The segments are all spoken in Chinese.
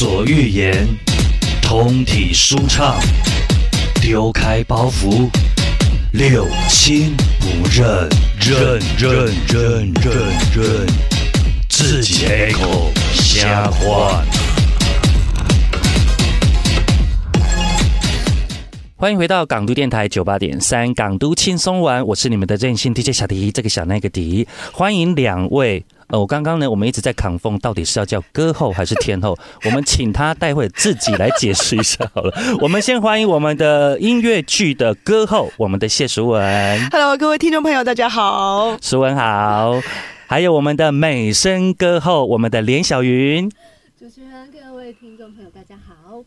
所欲言，通体舒畅，丢开包袱，六亲不认，认认认认认，自己开口瞎话。欢迎回到港都电台九八点三港都轻松玩，我是你们的任性 DJ 小迪，这个小那个迪，欢迎两位。呃，我刚刚呢，我们一直在扛风，到底是要叫歌后还是天后？我们请他待会自己来解释一下好了。我们先欢迎我们的音乐剧的歌后，我们的谢淑文。Hello，各位听众朋友，大家好。淑文好。还有我们的美声歌后，我们的连小云。主持人、各位听众朋友，大家好。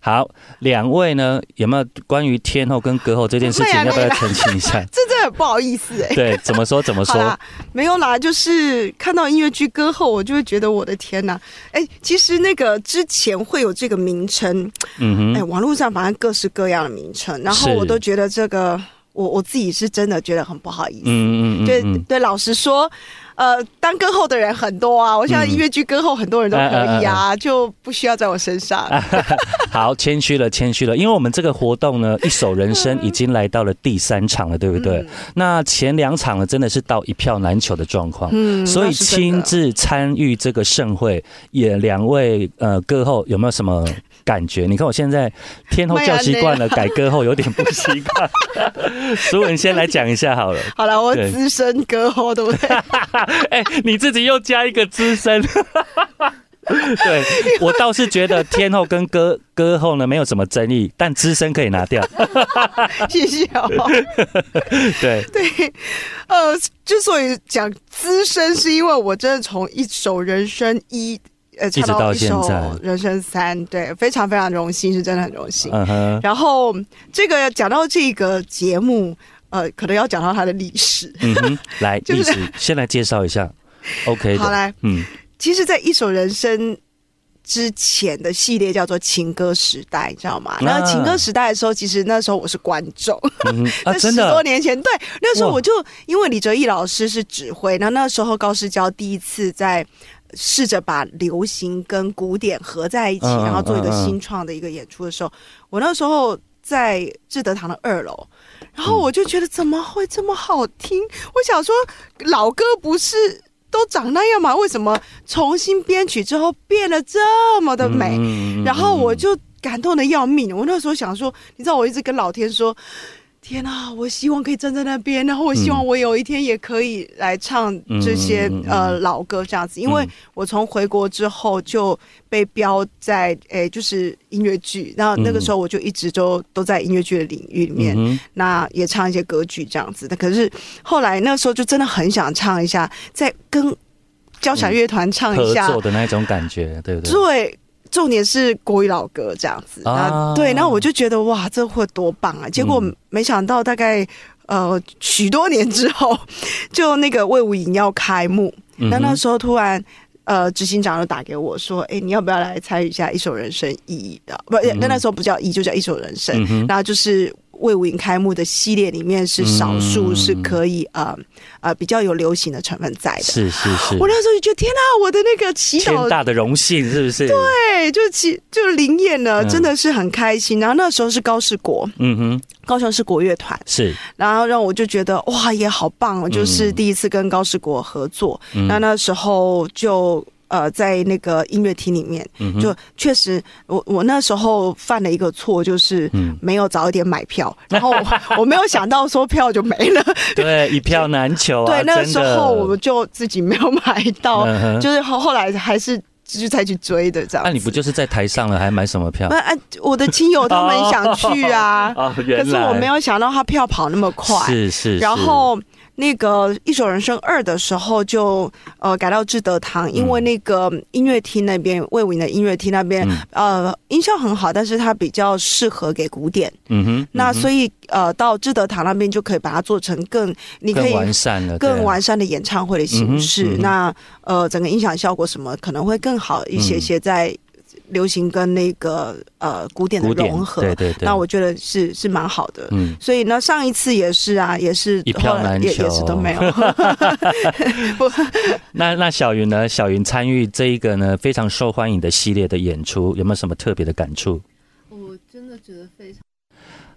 好，两位呢，有没有关于天后跟歌后这件事情，要不要澄清一下？不好意思哎、对，怎么说怎么说？没有啦，就是看到音乐剧歌后，我就会觉得我的天呐，哎、其实那个之前会有这个名称，哎、嗯哼，网络上反正各式各样的名称，然后我都觉得这个，我我自己是真的觉得很不好意思。嗯嗯嗯对嗯，对，老实说，呃，当歌后的人很多啊，我想音乐剧歌后很多人都可以啊，就不需要在我身上。好，谦虚了，谦虚了，因为我们这个活动呢，一首人生已经来到了第三场了，对不对？嗯那前两场呢，真的是到一票难求的状况。嗯所以亲自参与这个盛会，也两位呃歌后有没有什么感觉？你看我现在天后叫习惯了，改歌后有点不习惯。苏文先来讲一下好了。好了，我资深歌后，对不对？哎、你自己又加一个资深。对我倒是觉得天后跟歌歌后呢没有什么争议，但资深可以拿掉。谢谢哦。对，对，呃，之所以讲资深，是因为我真的从一首人生一。呃，直唱到一首现在人生三，对，非常非常荣幸，是真的很荣幸。然后这个讲到这个节目，呃，可能要讲到它的历史。嗯哼，来就是历史先来介绍一下，OK。好来，嗯，其实，在一首人生之前的系列叫做情歌时代，你知道吗？那情歌时代的时候，其实那时候我是观众，嗯哼啊，在真十多，年前，对，那时候我就因为李哲毅老师是指挥，那那时候高世娇第一次在试着把流行跟古典合在一起，然后做一个新创的一个演出的时候，我那时候在志德堂的二楼，然后我就觉得怎么会这么好听？我想说老歌不是。都长那样吗？为什么重新编曲之后变得这么的美？嗯然后我就感动的要命。我那时候想说，你知道，我一直跟老天说。天啊！我希望可以站在那边，然后我希望我有一天也可以来唱这些、呃老歌这样子，因为嗯我从回国之后就被标在诶就是音乐剧，然后那个时候我就一直都都在音乐剧的领域里面，嗯那也唱一些歌剧这样子的。可是后来那时候就真的很想唱一下，再跟交响乐团唱一合下，作的那种感觉，对不对？对，重点是国语老歌这样子啊啊，对，然后我就觉得哇，这会多棒啊！结果嗯没想到大概呃许多年之后，就那个魏无影要开幕，嗯那那时候突然。呃，执行长就打给我说：“哎、你要不要来参与一下一首人生一的？不，那那时候不叫一，就叫一首人生。嗯然后就是魏武营开幕的系列里面是少数嗯是可以、呃呃比较有流行的成分在的。是是是我，那时候就觉得天哪，我的那个祈祷天大的荣幸，是不是？对，就其就灵验了，嗯真的是很开心。然后那时候是高士国，嗯哼，高雄市国乐团，是，然后让我就觉得哇，也好棒哦，就是嗯第一次跟高士国合作。嗯那那时候就。呃，在那个音乐厅里面，嗯就确实，我我那时候犯了一个错，就是嗯没有早一点买票，然后我 我没有想到说票就没了。对，一票难求啊，对，那个时候我们就自己没有买到，嗯就是后后来还是就才去追的这样子。那你不就是在台上了，还买什么票那？啊，我的亲友他们想去啊，哦，可是我没有想到他票跑那么快。是是，然是后那个《一首人生二》的时候就呃改到志德堂，因为那个音乐厅那边魏武营的音乐厅那边、嗯呃音效很好，但是它比较适合给古典。嗯哼，那所以呃到志德堂那边就可以把它做成更你可更以完善了，对啊更完善的演唱会的形式。嗯嗯那呃整个音响效果什么可能会更好一些些在。流行跟那个呃古典的融合。对对对，那我觉得是是蛮好的。嗯，所以呢，上一次也是啊，也是一票后来难求也也是都没有。那那小云呢？小云参与这一个呢非常受欢迎的系列的演出，有没有什么特别的感触？我真的觉得非常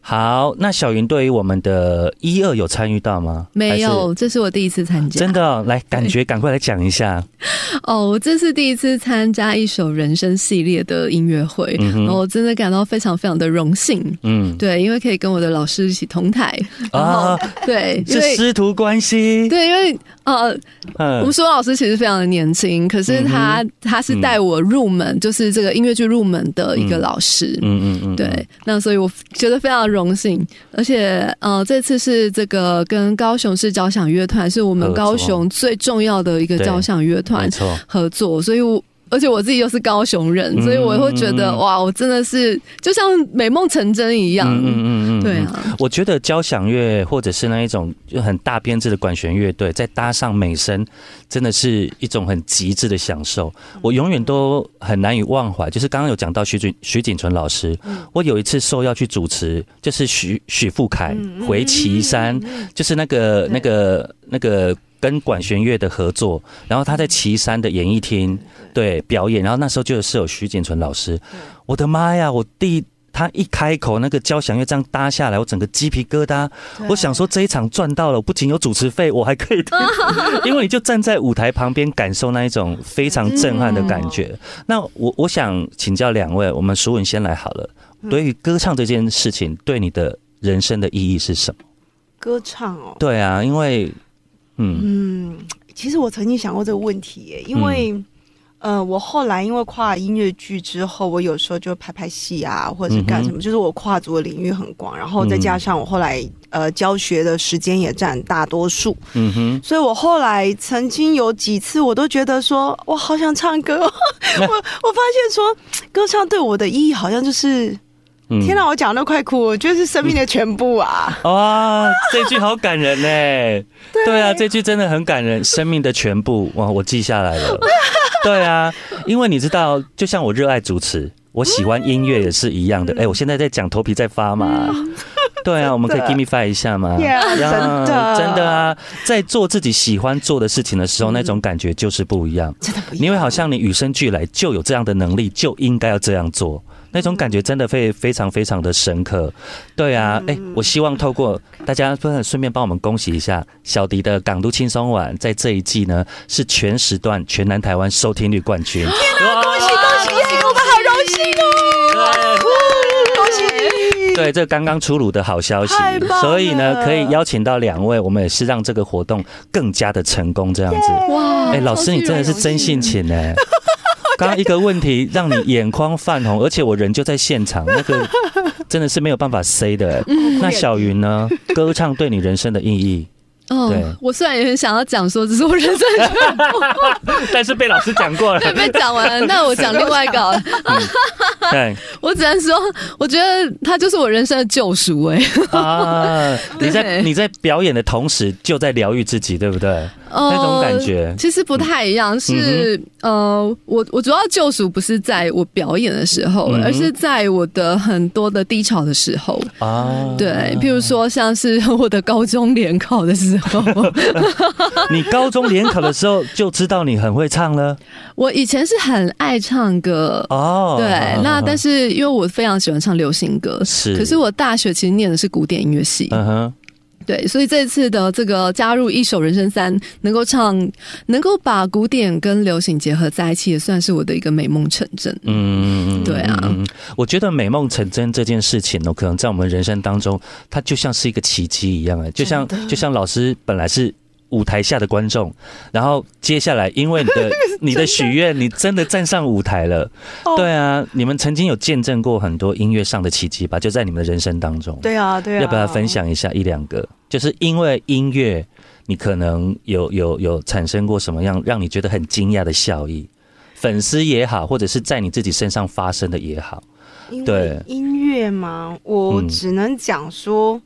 好，那小云对于我们的一二有参与到吗？没有，这是我第一次参，加。真的哦、来，感觉赶快来讲一下。哦，我这是第一次参加一首人生系列的音乐会，嗯然后我真的感到非常非常的荣幸。嗯对，因为可以跟我的老师一起同台，啊，对，因是为师徒关系。对，因为呃，我们嗯苏老师其实非常的年轻，可是他、他是带我入门，就是这个音乐剧入门的一个老师。嗯嗯嗯，对，那所以我觉得非常荣幸，而且呃，这次是这个跟高雄市交响乐团，是我们高雄最重要的一个交响乐团。合作，所以我。而且我自己又是高雄人，嗯所以我会觉得、嗯哇，我真的是就像美梦成真一样。嗯嗯嗯嗯，对啊，我觉得交响乐或者是那一种就很大编制的管弦乐队，再搭上美声，真的是一种很极致的享受。我永远都很难以忘怀。就是刚刚有讲到徐锦徐锦纯老师，我有一次受邀去主持，就是许许富凯回岐山，就是那个那个那个。跟管弦乐的合作，然后他在岐山的演艺厅对表演，然后那时候就是有徐锦纯老师，我的妈呀！我第他一开口，那个交响乐这样搭下来，我整个鸡皮疙瘩。我想说这一场赚到了，我不仅有主持费，我还可以听，因为你就站在舞台旁边感受那一种非常震撼的感觉。那我我想请教两位，我们淑文先来好了。对于歌唱这件事情，对你的人生的意义是什么？歌唱哦，对啊，因为嗯。嗯，其实我曾经想过这个问题耶，因为、呃，我后来因为跨音乐剧之后，我有时候就拍拍戏啊，或者是干什么，就是我跨足的领域很广，然后再加上我后来呃教学的时间也占大多数，嗯哼，所以我后来曾经有几次我都觉得说，我好想唱歌，我我发现说歌唱对我的意义好像就是，嗯天哪，我讲的都快哭，我觉得是生命的全部啊。哇，这句好感人呢。对啊，这句真的很感人，生命的全部哇，我记下来了。对啊，因为你知道，就像我热爱主持，我喜欢音乐也是一样的。哎、我现在在讲，头皮在发麻。对啊，我们可以 give me five 一下吗 Yeah，呀真的真的啊，在做自己喜欢做的事情的时候，那种感觉就是不一样。真的不一样，因为好像你与生俱来就有这样的能力，就应该要这样做，那种感觉真的会非常非常的深刻。对啊，哎、我希望透过大家顺顺便帮我们恭喜一下小迪的港都轻松晚，在这一季呢是全时段全南台湾收听率冠军。天哪，恭喜恭喜恭喜，我们好荣幸哦！恭喜对，这刚刚出炉的好消息所以呢，可以邀请到两位，我们也是让这个活动更加的成功，这样子。哇！哎、老师，你真的是真性情哎！刚刚一个问题让你眼眶泛红，而且我人就在现场，那个 真的是没有办法 say 的。那小云呢？歌唱对你人生的意义，哦对，我虽然也很想要讲说只是我人生的，但是被老师讲过了。对，被讲完了，那我讲另外一个我只能说，我觉得他就是我人生的救赎哎、啊，你在你在表演的同时就在疗愈自己，对不对？呃那种感觉。其实不太一样，是、呃，我我主要救赎不是在我表演的时候，嗯而是在我的很多的低潮的时候。啊，对，譬如说像是我的高中联考的时候，你高中联考的时候就知道你很会唱了？我以前是很爱唱歌。哦。对，那但是因为我非常喜欢唱流行歌，是。可是我大学其实念的是古典音乐系，嗯哼，对，所以这次的这个加入一首人生三，能够唱，能够把古典跟流行结合在一起，也算是我的一个美梦成真。嗯，对啊嗯，我觉得美梦成真这件事情呢，可能在我们人生当中，它就像是一个奇迹一样哎，就像就像老师本来是。舞台下的观众，然后接下来因为你的 你的许愿，你真的站上舞台了。哦对啊，你们曾经有见证过很多音乐上的奇迹吧？就在你们的人生当中。对啊，对啊，要不要分？享一下一两个？就是因为音乐，你可能有有有产生过什么样让你觉得很惊讶的效益？粉丝也好，或者是在你自己身上发生的也好，因对为音乐嘛，我嗯只能讲说，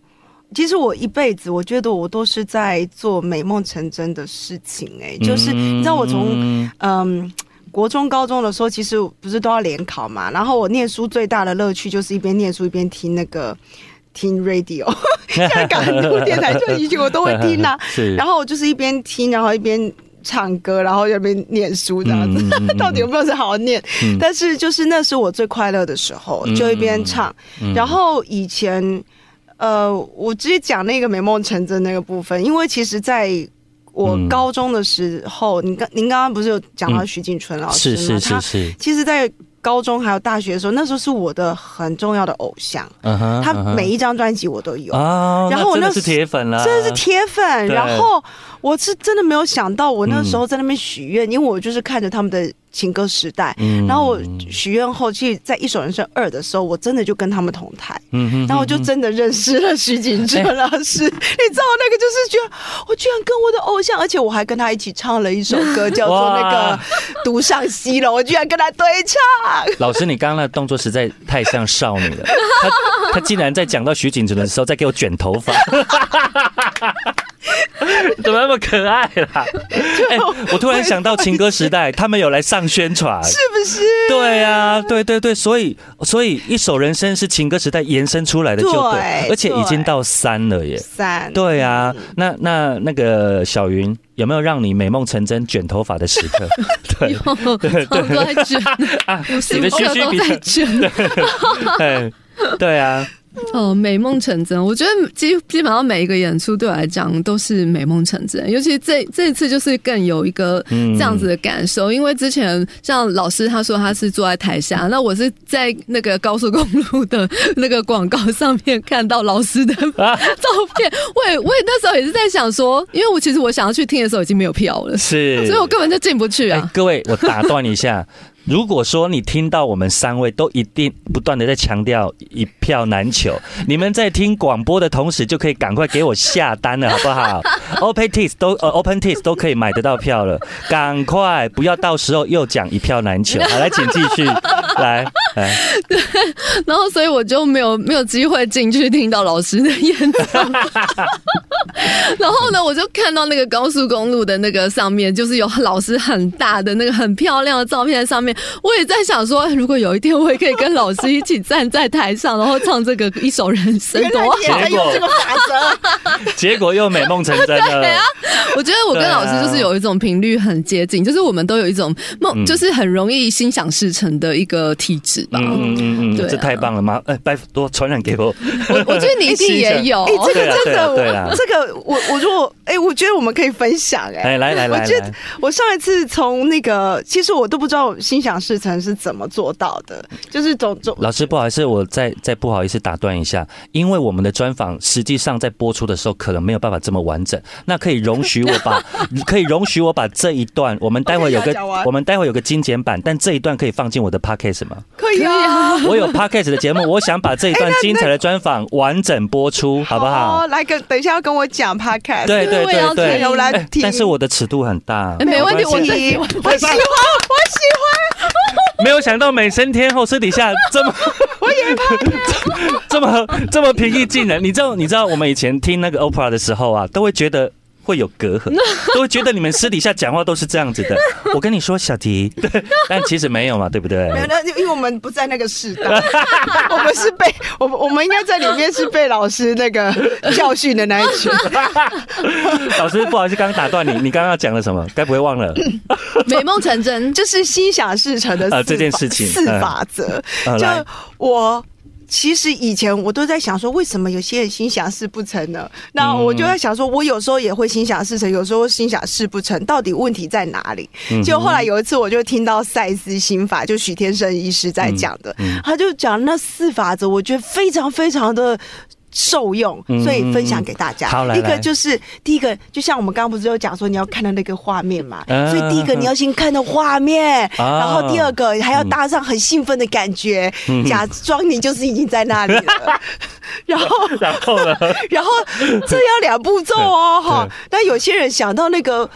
其实我一辈子，我觉得我都是在做美梦成真的事情、哎，就是你知道我从嗯嗯。国中、高中的时候，其实不是都要联考嘛？然后我念书最大的乐趣就是一边念书一边听那个听 radio，香港都电台就以前我都会听啊。然后我就是一边听，然后一边唱歌，然后一边念书这样子。到底有没有是好好念？嗯但是就是那是我最快乐的时候，嗯就一边唱。嗯然后以前，呃，我直接讲那个美梦成真那个部分，因为其实在我嗯。高中的时候，您刚您刚刚不是有讲到徐景春老师吗？是是是他是，其实，在高中还有大学的时候，那时候是我的很重要的偶像，他每一张专辑我都有。哦，然后我那是铁粉了，真的是铁粉，然后我是真的没有想到，我那时嗯。候在那边许愿，因为我就是看着他们的情歌时代，嗯。然后我许愿后，其实在《一首人生二》的时候，我真的就跟他们同台，嗯哼然后我就真的认识了徐景春老师。你知道那个就是觉得，我居然跟我的偶像，而且我还跟他一起唱了一首歌，叫做那个《独上西楼》，我居然跟他对唱。老师，你刚刚那动作实在太像少女了。他他竟然在讲到徐锦纯的时候，在给我卷头发，怎么那么可爱啦？哎、我突然想到情歌时代，他们有来上宣传，是不是？对呀、对对对，所以所以一首人生是情歌时代延伸出来的，就对，对而且已经到三了耶。三对呀、那那那个小云有没有让你美梦成真卷头发的时刻？对，对对都在卷，啊，你的无刻都嘘嘘比在卷。对对啊，哦，美梦成真，我觉得基基本上每一个演出对我来讲都是美梦成真，尤其这这一次就是更有一个嗯这样子的感受，因为之前像老师他说他是坐在台下，那我是在那个高速公路的那个广告上面看到老师的啊 照片，我也我也那时候也是在想说，因为我其实我想要去听的时候已经没有票了，是，所以我根本就进不去哎、啊。各位，我打断一下。如果说你听到我们三位都一定不断的在强调一票难求，你们在听广播的同时就可以赶快给我下单了，好不好？Open Tis 都呃 Open Tis 都可以买得到票了，赶快，不要到时候又讲一票难求。好，来，请继续，来来，然后所以我就没有没有机会进去听到老师的演唱。然后呢，我就看到那个高速公路的那个上面，就是有老师很大的那个很漂亮的照片在上面。我也在想说，如果有一天我也可以跟老师一起站在台上，然后唱这个一首人生，多好！原来你也在用这个法则。结果又美梦成真了。我觉得我跟老师就是有一种频率很接近，就是我们都有一种梦，嗯就是很容易心想事成的一个体质吧。嗯嗯对啊这太棒了吗？哎，拜托传染给我。我我觉得你一定也有 哎、。这个真的，我这个我我如果哎、我觉得我们可以分享哎、哎，来来来我觉得，我上一次从那个，其实我都不知道心想事成是怎么做到的，就是总总老师，不好意思，我再再不好意思打断一下，因为我们的专访实际上在播出的时候可能没有办法这么完整，那可以容许我把，可以容许我把这一段，我们待会有个我们待会有个精简版，但这一段可以放进我的 podcast 吗？可以啊，我有 podcast 的节目，我想把这一段精彩的专访完整播出，好不好？哦？？来跟等一下要跟我讲 podcast，对对对对。听，我来哎听。但是我的尺度很大，哎没问题，我关系。最喜欢。我喜欢，我喜 没有想到美声天后私底下这么，我也怕这么这么平易近人。你知道，你知道我们以前听那个 opera 的时候啊，都会觉得。会有隔阂，都会觉得你们私底下讲话都是这样子的。我跟你说，小迪，对，但其实没有嘛，对不对。？没有，那因为我们不在那个时代，我们是被我们我们应该在里面是被老师那个教训的那一群。老师，不好意思，刚刚打断你，你刚刚要讲了什么？该不会忘了？美梦成真，就是心想事成的这件事情四嗯法则。就我其实以前我都在想说，为什么有些人心想事不成呢？那我就在想说，我有时候也会心想事成，有时候心想事不成，到底问题在哪里？嗯就后来有一次，我就听到赛斯心法，就许天生医师在讲的，嗯他就讲那四法则，我觉得非常非常的。受用，嗯所以分享给大家。一个就是第一个，就像我们刚刚不是有讲说你要看到那个画面嘛，嗯所以第一个你要先看到画面，啊然后第二个还要搭上很兴奋的感觉，嗯假装你就是已经在那里了，然后然后呢？然后这要两步骤哦，哈对。那有些人想到那个。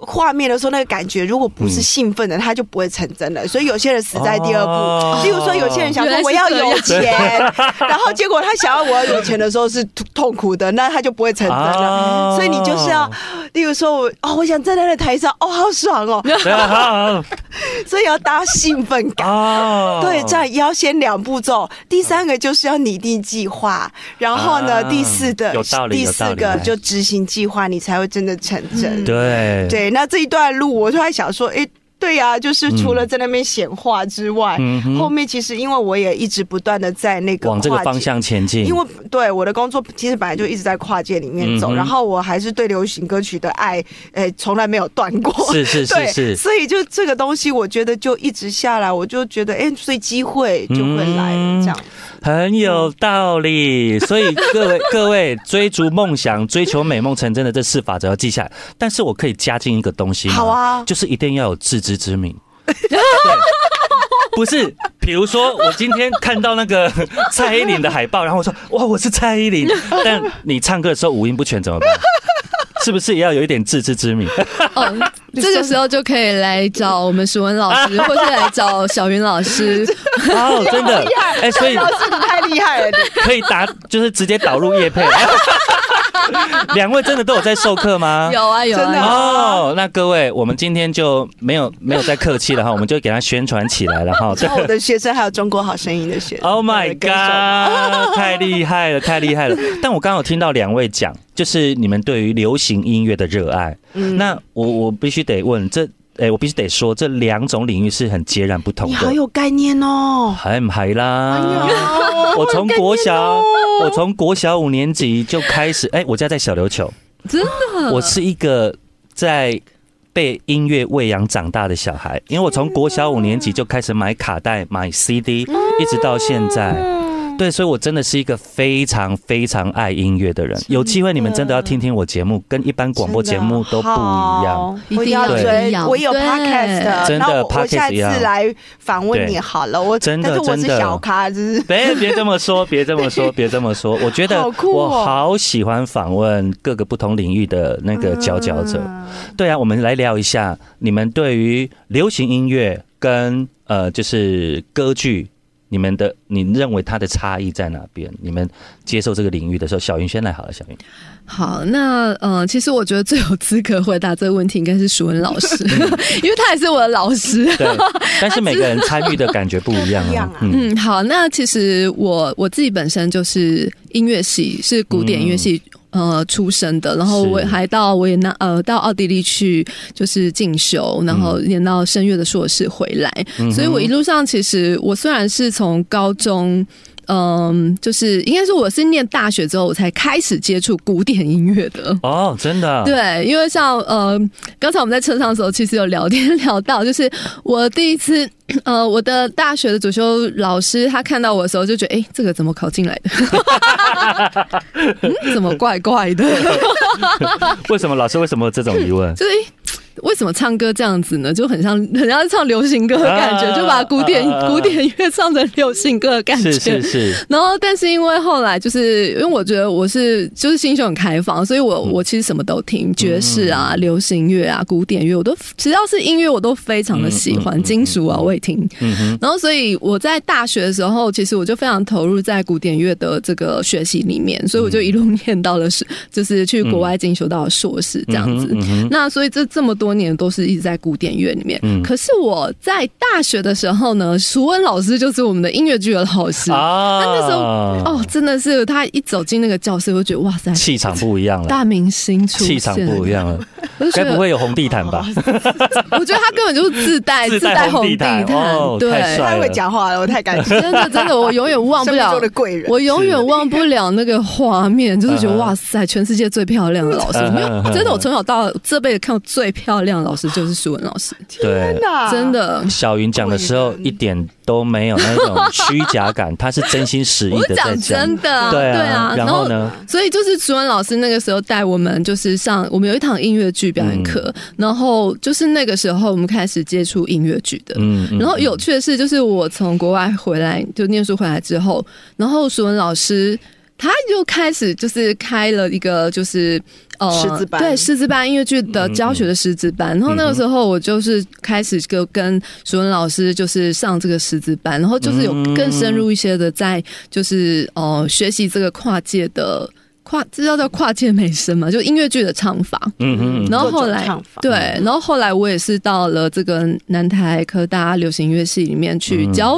画面的时候，那个感觉如果不是兴奋的，他就不会成真的。所以有些人死在第二步。哦。例如说，有些人想说我要有钱，然后结果他想要我要有钱的时候是痛痛苦的，那他就不会成真了。哦所以你就是要，例如说我哦，我想站在那台上，哦，好爽哦，所以要搭兴奋感。哦，对，这样也要先两步骤，第三个就是要拟定计划，然后呢，啊。第四的有道理第四个就执行计划，你才会真的成真。对。对，那这一段路，我就在想说，哎。对呀、就是除了在那边显化之外，嗯后面其实因为我也一直不断的在那个往这个方向前进，因为对我的工作其实本来就一直在跨界里面走，嗯然后我还是对流行歌曲的爱，诶，从来没有断过。是是是，是 所以就这个东西，我觉得就一直下来，我就觉得，哎，所以机会就会来这样。很有道理，所以各位 各位追逐梦想、追求美梦成真的这四法则要记下来。但是我可以加进一个东西好啊就是一定要有自知之明。对，不是，比如说我今天看到那个蔡依林的海报，然后我说哇我是蔡依林，但你唱歌的时候五音不全怎么办？是不是也要有一点自知之明？哦，这个时候就可以来找我们史文老师，或是来找小云老师。哦，真的，哎、所以老师你太厉害了，可以打，就是直接导入叶配。两位真的都有在授课吗？有啊有真的啊，哦，那各位，我们今天就没有没有再客气了哈，我们就给他宣传起来了哈。我的学生还有中国好声音的学生。Oh my god！太厉害了，太厉害了！但我刚刚有听到两位讲，就是你们对于流行音乐的热爱。嗯那我我必须得问，这哎、我必须得说，这两种领域是很截然不同的你好。有概念哦。还唔係啦？哎 我从国小，哦我从国小五年级就开始，哎、我家在小琉球，真的，我是一个在被音乐喂养长大的小孩，因为我从国小五年级就开始买卡带、买 CD，一直到现在。对，所以我真的是一个非常非常爱音乐的人。有机会你们真的要听听我节目，跟一般广播节目都不一样。一定要追我有 podcast 的，真的那我我 podcast 来访问你好了。我真的但是我是真的小咖，就是别别这么说，别这么说，别这么说。我觉得 我好喜欢访问各个不同领域的那个佼佼者。嗯对啊，我们来聊一下你们对于流行音乐跟呃就是歌剧，你们的你认为它的差异在哪边？你们接受这个领域的时候，小云先来好了，小云。好，那呃，其实我觉得最有资格回答这个问题应该是淑文老师，因为他也是我的老师。对，但是 每个人参与的感觉不一样啊嗯，好，那其实我我自己本身就是音乐系，是古典音乐系。呃，出生的，然后我还到维也纳，呃，到奥地利去就是进修，然后念到声乐的硕士回来，嗯所以我一路上其实我虽然是从高中。嗯，就是应该说我是念大学之后，我才开始接触古典音乐的。哦，真的，对，因为像呃，刚才我们在车上的时候，其实有聊天聊到，就是我第一次 呃，我的大学的主修老师他看到我的时候就觉得，哎、这个怎么考进来的？嗯，怎么怪怪的？为什么老师为什么有这种疑问？就是。诶为什么唱歌这样子呢？就很像很像唱流行歌的感觉，啊就把古典古典乐唱成流行歌的感觉。是是是，然后，但是因为后来就是因为我觉得我是就是心胸很开放，所以我嗯我其实什么都听，爵士啊、流行乐啊、古典乐，我都只要是音乐我都非常的喜欢，金属啊我也听。嗯，然后，所以我在大学的时候，其实我就非常投入在古典乐的这个学习里面，所以我就一路念到了是，就是去国外进修到了硕士这样子。那所以这这么多年都是一直在古典乐里面。嗯。可是我在大学的时候呢，淑恩老师就是我们的音乐剧的老师。啊，那时候哦，真的是他一走进那个教室，我就觉得哇塞，气场不一样了，大明星出，气场不一样了，我就觉得该不会有红地毯吧？我觉得他根本就是自带 自带红地毯，哦对，太会讲话了，我太感谢。真的真的，我永远忘不了。贵人，我永远忘不了那个画面，就是觉得哇塞，全世界最漂亮的老师，没有真的，我从小到这辈子看过最漂亮的老师就是舒文老师，对。哪真的。小云讲的时候一点都没有那种虚假感，他是真心实意的在讲真。的啊，对对啊，然后呢？所以就是舒文老师那个时候带我们，就是上我们有一堂音乐剧表演课，然后就是那个时候我们开始接触音乐剧的。嗯嗯然后有趣的是，就是我从国外回来就念书回来之后，然后舒文老师他就开始就是开了一个就是呃师资班对师资班音乐剧的教学的师资班。然后那个时候我就是开始就跟舒文老师就是上这个师资班，然后就是有更深入一些的在就是呃学习这个跨界的。跨这叫做跨界美声嘛，就音乐剧的唱法。嗯嗯，然后后来对，然后后来我也是到了这个南台科大流行音乐系里面去嗯教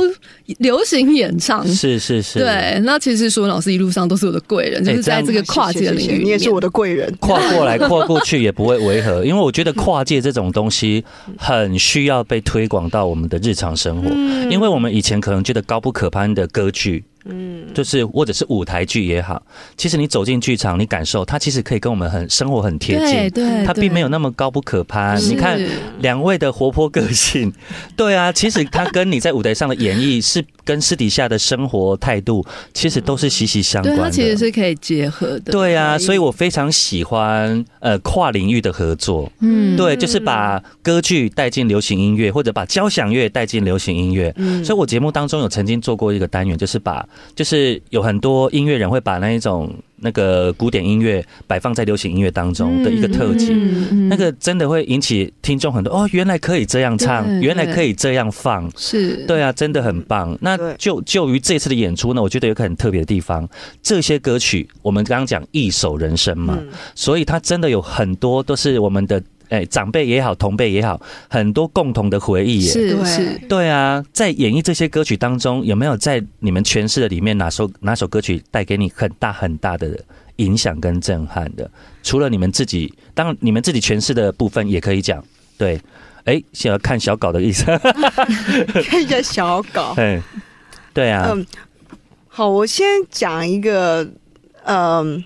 流行演唱。是是是，对，那其实舒文老师一路上都是我的贵人，就是在这个跨界的领域你也是我的贵人。跨过来跨过去也不会违和，因为我觉得跨界这种东西很需要被推广到我们的日常生活，因为我们以前可能觉得高不可攀的歌剧。嗯，就是或者是舞台剧也好，其实你走进剧场，你感受它其实可以跟我们很生活很贴近，对对，它并没有那么高不可攀。你看两位的活泼个性，对啊，其实它跟你在舞台上的演绎是跟私底下的生活态度，其实都是息息相，关的。它其实是可以结合的。对啊，所以我非常喜欢呃跨领域的合作。嗯，对，就是把歌剧带进流行音乐，或者把交响乐带进流行音乐。嗯所以我节目当中有曾经做过一个单元，就是把就是有很多音乐人会把那一种那个古典音乐摆放在流行音乐当中的一个特辑。嗯嗯那个真的会引起听众很多哦，原来可以这样唱，原来可以这样放，是，对啊，真的很棒。那就就于这次的演出呢，我觉得有个很特别的地方，这些歌曲我们刚刚讲一首人生嘛，嗯所以它真的有很多都是我们的哎长辈也好，同辈也好，很多共同的回忆耶。是是。对啊，在演绎这些歌曲当中，有没有在你们诠释的里面哪首哪首歌曲带给你很大很大的影响跟震撼的？除了你们自己，当然你们自己诠释的部分也可以讲。对，哎，想要看小稿的意思。看一下小稿。嗯，对啊，嗯，好，我先讲一个嗯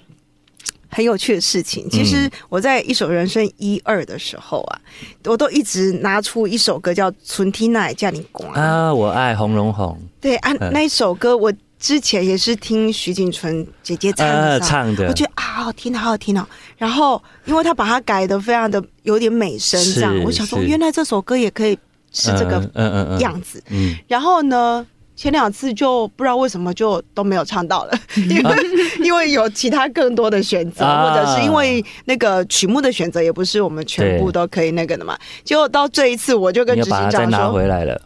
很有趣的事情。其实我在一首人生一二的时候啊，我都一直拿出一首歌叫《纯天那叫你光》啊，我爱红绒红，对啊，嗯。那一首歌我之前也是听徐锦纯姐姐唱的呃，唱的。我觉得啊，好好听，好好听哦。然后，因为他把它改的非常的有点美声，这样我想说，原来这首歌也可以是这个嗯嗯嗯。样子。嗯，然后呢，前两次就不知道为什么就都没有唱到了，因为、因为有其他更多的选择，啊或者是因为那个曲目的选择也不是我们全部都可以那个的嘛。结果到这一次，我就跟执行长说，回来了。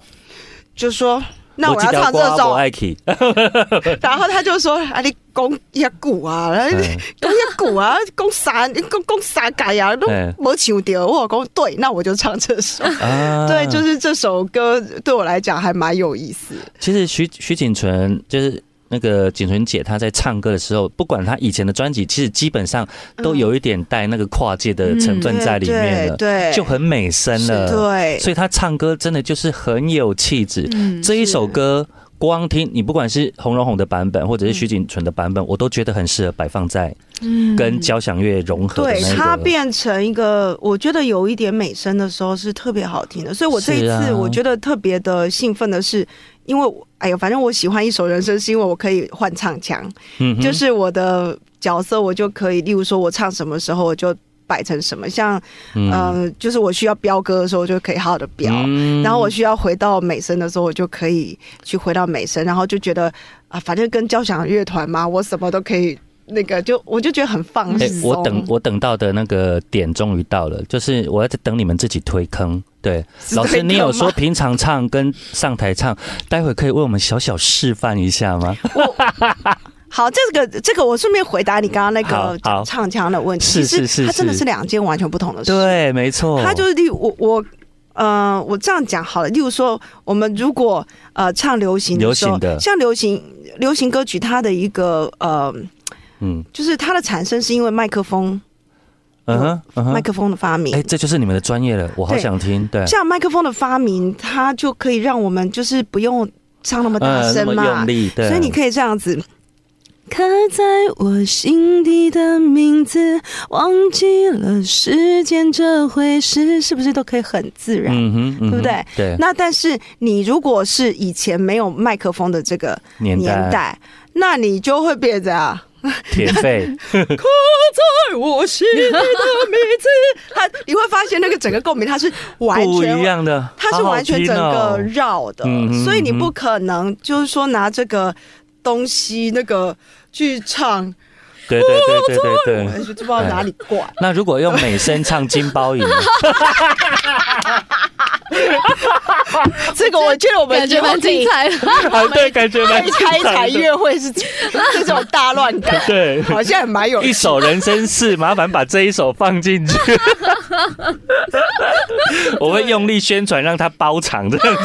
就说。那我要唱这首 然后他就说：“啊，你讲一鼓啊，嗯讲一鼓啊，讲啥？讲讲啥改呀？都嗯没唱掉。”我讲对，那我就唱这首。啊对，就是这首歌对我来讲还蛮有意思。其实徐徐锦纯就是那个景纯姐，她在唱歌的时候，不管她以前的专辑，其实基本上都有一点带那个跨界的成分在里面了，嗯对，对就很美声了。对，所以她唱歌真的就是很有气质。嗯这一首歌。光听你不管是红荣红的版本，或者是徐锦纯的版本，我都觉得很适合摆放在嗯跟交响乐融合的对那个。它变成一个，我觉得有一点美声的时候是特别好听的。所以我这一次我觉得特别的兴奋的是，因为哎呀，反正我喜欢一首人生，是因为我可以换唱腔，嗯就是我的角色我就可以，例如说我唱什么时候我就摆成什么，像嗯呃，就是我需要飙歌的时候，就可以好好的飙。嗯然后我需要回到美声的时候，我就可以去回到美声，然后就觉得啊，反正跟交响乐团嘛，我什么都可以，那个就我就觉得很放哎、松。我等我等到的那个点终于到了，就是我要在等你们自己推坑。对，老师，你有说平常唱跟上台唱，待会可以为我们小小示范一下吗？好，这个这个我顺便回答你刚刚那个唱腔的问题，是其实是是是它真的是两件完全不同的事。，对，没错，它就是例如我我。呃，我这样讲好了。例如说，我们如果呃唱流行的时候，流行的像流行流行歌曲，它的一个呃，嗯就是它的产生是因为麦克风，嗯哼嗯哼，麦克风的发明。哎、这就是你们的专业了，我好想听。对，像麦克风的发明，它就可以让我们就是不用唱那么大声嘛，用力，对，所以你可以这样子。刻在我心底的名字，忘记了时间这回事，是不是都可以很自然？嗯哼，对不对？对，那但是你如果是以前没有麦克风的这个年代年代，那你就会变成啊，铁肺，在我心里的名字，它你会发现那个整个共鸣，它是完不全一样的，它是完全整个绕的，所以你不可能就是说拿这个东西那个去唱，对对对对对对。我就不知道哪里怪。那如果用美声唱金包银，这个我觉得我们感觉蛮精彩的。啊，对，感觉蛮精彩的。乐会是这种大乱感，对，好像也蛮有一首人生事，麻烦把这一首放进去。我会用力宣传，让它包场这样子。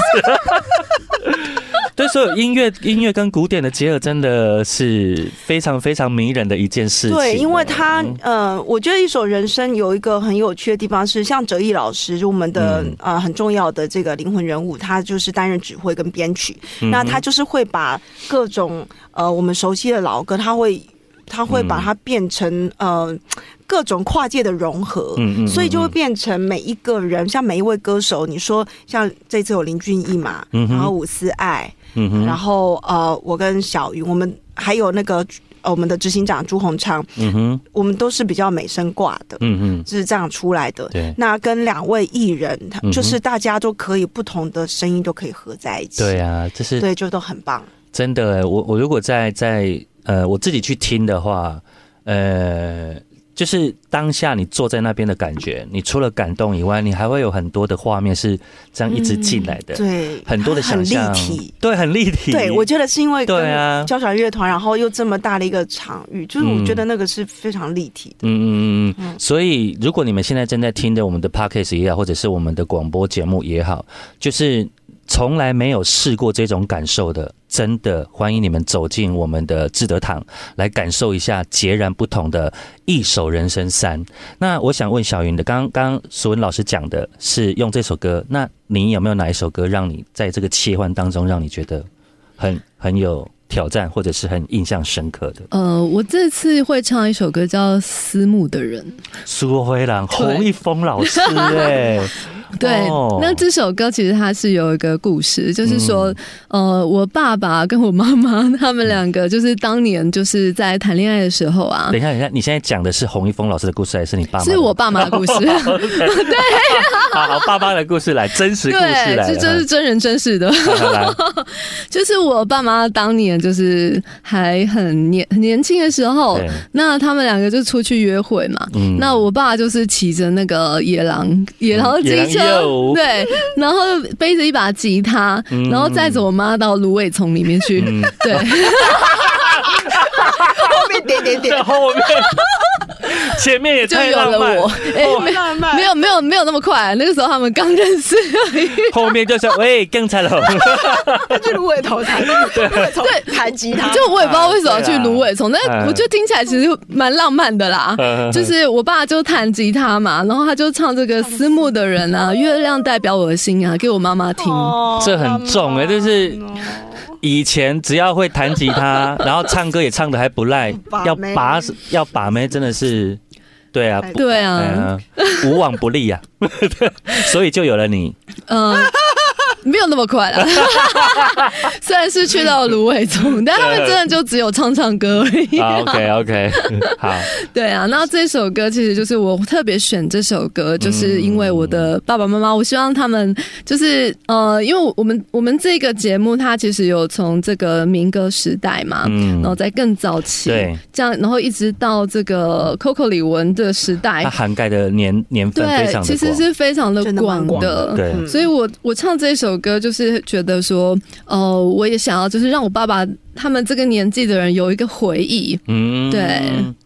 对，所有音乐、音乐跟古典的结合，真的是非常非常迷人的一件事情。对，因为他嗯呃，我觉得一首人生有一个很有趣的地方是，像哲毅老师，就我们的、嗯。呃很重要的这个灵魂人物，他就是担任指挥跟编曲，嗯那他就是会把各种呃我们熟悉的老歌，他会他会把它变成呃各种跨界的融合。嗯嗯所以就会变成每一个人，像每一位歌手，你说像这次有林俊逸嘛，嗯然后伍思爱，嗯哼，然后呃，我跟小云，我们还有那个呃我们的执行长朱鸿昌，嗯哼，我们都是比较美声挂的，嗯哼，就是这样出来的。对那跟两位艺人，他嗯就是大家都可以不同的声音都可以合在一起，对啊，这是对，就都很棒。真的欸。我我如果在在呃我自己去听的话，呃，就是当下你坐在那边的感觉，你除了感动以外，你还会有很多的画面是这样一直进来的，嗯对，很多的想象，很立体。对，很立体。对，我觉得是因为对啊交响乐团，然后又这么大的一个场域，就是我嗯觉得那个是非常立体的。嗯嗯嗯嗯，所以如果你们现在正在听着我们的 podcast 也好，或者是我们的广播节目也好，就是从来没有试过这种感受的，真的欢迎你们走进我们的智德堂，来感受一下截然不同的一首人生三。那我想问小云的，刚刚刚苏文老师讲的是用这首歌，那你有没有哪一首歌让你在这个切换当中，让你觉得很很有挑战，或者是很印象深刻的？呃，我这次会唱一首歌叫《思慕的人》。苏辉郎、对洪一峰老师、哎。对，哦那这首歌其实它是有一个故事，就是说，呃，我爸爸跟我妈妈他们两个，就是当年就是在谈恋爱的时候啊等，一下，等一下，你现在讲的是洪一峰老师的故事，还是你爸妈？是我爸妈的故事，对，好好，爸爸的故事来，真实故事来对，这这是真人真事的。就是我爸妈当年就是还很年很年轻的时候，那他们两个就出去约会嘛。嗯。那我爸就是骑着那个野狼野狼机车，哟对，然后背着一把吉他，嗯。然后载着我妈到芦苇丛里面去，嗯，对，后面点点点，后面前面也就太有了我。浪漫。没有没有没有那么快，那个时候他们刚认识而已。后面就是喂更彩龙，去芦苇头弹，芦苇头弹吉他，就我也不知道为什么要去芦苇丛，但嗯我觉得听起来其实蛮浪漫的啦。嗯就是我爸就弹吉他嘛，然后他就唱这个《思慕的人》啊，月亮代表我的心啊，给我妈妈听。哦这很重哎，就是以前只要会弹吉他，然后唱歌也唱的还不赖要把要把妹真的是，对啊，对啊，嗯，无往不利啊，所以就有了你。嗯、没有那么快啦。虽然是去到芦苇丛，但他们真的就只有唱唱歌而已。好，OK OK，好，对啊，那这首歌其实就是我特别选这首歌，就是因为我的爸爸妈妈，我希望他们就是呃，因为我们我们这个节目它其实有从这个民歌时代嘛，嗯。然后在更早期，对，这样，然后一直到这个 Coco 李玟的时代。它，涵盖的年年份非对，常的其实是非常的广广的。的。对。嗯。所以我我唱这首歌，就是觉得说，呃，我也想要，就是让我爸爸他们这个年纪的人有一个回忆。嗯对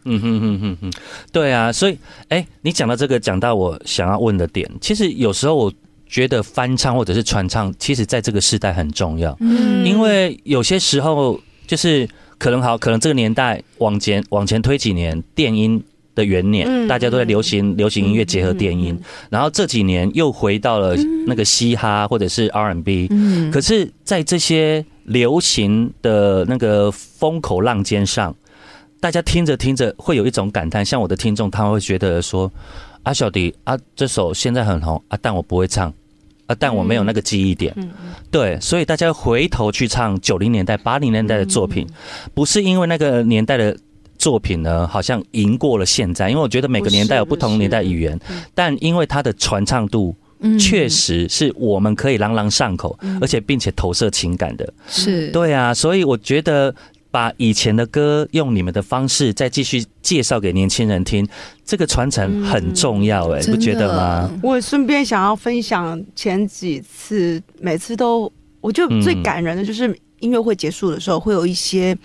嗯哼哼哼哼，对啊，所以哎，你讲到这个，讲到我想要问的点，其实有时候我觉得翻唱或者是传唱，其实在这个时代很重要，嗯因为有些时候就是可能好，可能这个年代往前往前推几年，电音。的元年，嗯大家都在流行流行音乐结合电音，然后这几年又回到了那个嘻哈或者是 R&B，、嗯。可是，在这些流行的那个风口浪尖上，大家听着听着会有一种感叹，像我的听众，他们会觉得说：“啊，小迪啊，这首现在很红啊，但我不会唱啊，但我没有那个记忆点。嗯对，所以大家回头去唱九零年代、八零年代的作品，不是因为那个年代的。作品呢，好像赢过了现在，因为我觉得每个年代有不同年代语言，但因为它的传唱度嗯确实是我们可以朗朗上口，而且并且投射情感的。是对啊，所以我觉得把以前的歌用你们的方式再继续介绍给年轻人听，这个传承很重要、哎、不觉得吗？？我顺便想要分享前几次，每次都我觉得最感人的就是音乐会结束的时候，会有一些